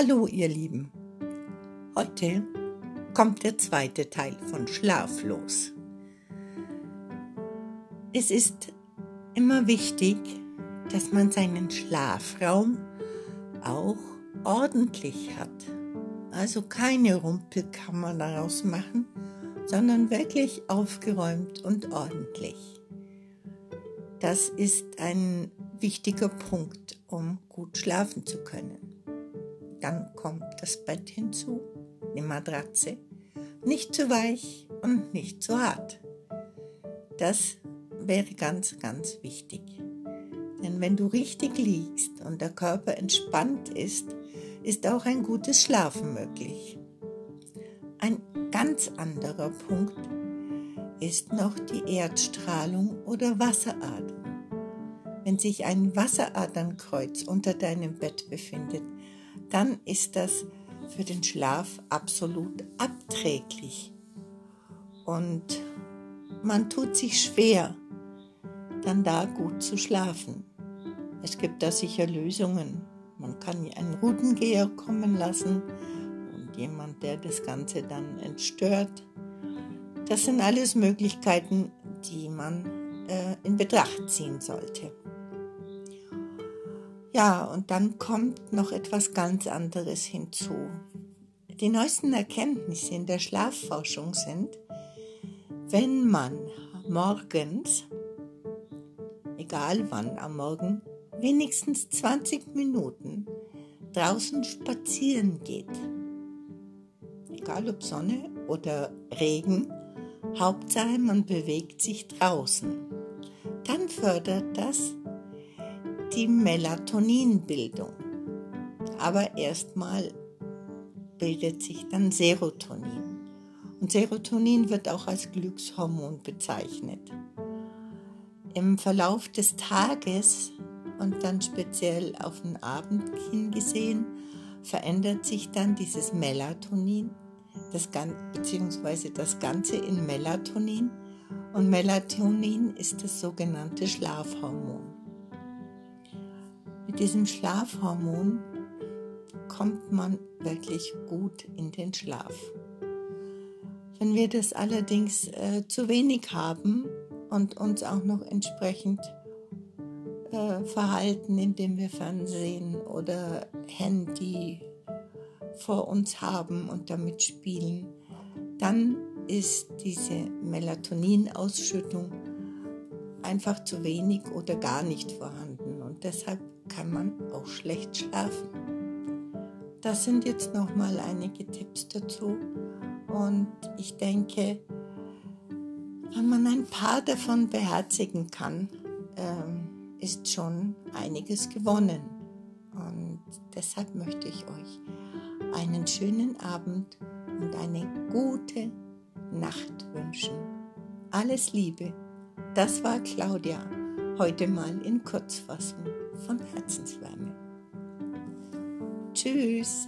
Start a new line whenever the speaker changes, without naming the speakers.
Hallo ihr Lieben. Heute kommt der zweite Teil von Schlaflos. Es ist immer wichtig, dass man seinen Schlafraum auch ordentlich hat. Also keine Rumpelkammer daraus machen, sondern wirklich aufgeräumt und ordentlich. Das ist ein wichtiger Punkt, um gut schlafen zu können. Dann kommt das Bett hinzu, die Matratze, nicht zu weich und nicht zu hart. Das wäre ganz, ganz wichtig. Denn wenn du richtig liegst und der Körper entspannt ist, ist auch ein gutes Schlafen möglich. Ein ganz anderer Punkt ist noch die Erdstrahlung oder Wasseradern. Wenn sich ein Wasseradernkreuz unter deinem Bett befindet, dann ist das für den Schlaf absolut abträglich. Und man tut sich schwer, dann da gut zu schlafen. Es gibt da sicher Lösungen. Man kann einen Routengeher kommen lassen und jemand, der das Ganze dann entstört. Das sind alles Möglichkeiten, die man äh, in Betracht ziehen sollte. Ja, und dann kommt noch etwas ganz anderes hinzu. Die neuesten Erkenntnisse in der Schlafforschung sind, wenn man morgens, egal wann am Morgen, wenigstens 20 Minuten draußen spazieren geht, egal ob Sonne oder Regen, Hauptsache man bewegt sich draußen, dann fördert das die Melatoninbildung. Aber erstmal bildet sich dann Serotonin. Und Serotonin wird auch als Glückshormon bezeichnet. Im Verlauf des Tages und dann speziell auf den Abend hingesehen, verändert sich dann dieses Melatonin, das, beziehungsweise das Ganze in Melatonin. Und Melatonin ist das sogenannte Schlafhormon. Mit diesem Schlafhormon kommt man wirklich gut in den Schlaf. Wenn wir das allerdings äh, zu wenig haben und uns auch noch entsprechend äh, verhalten, indem wir Fernsehen oder Handy vor uns haben und damit spielen, dann ist diese Melatoninausschüttung einfach zu wenig oder gar nicht vorhanden und deshalb kann man auch schlecht schlafen. Das sind jetzt noch mal einige Tipps dazu und ich denke, wenn man ein paar davon beherzigen kann, ähm, ist schon einiges gewonnen. Und deshalb möchte ich euch einen schönen Abend und eine gute Nacht wünschen. Alles Liebe. Das war Claudia, heute mal in Kurzfassung von Herzenswärme. Tschüss.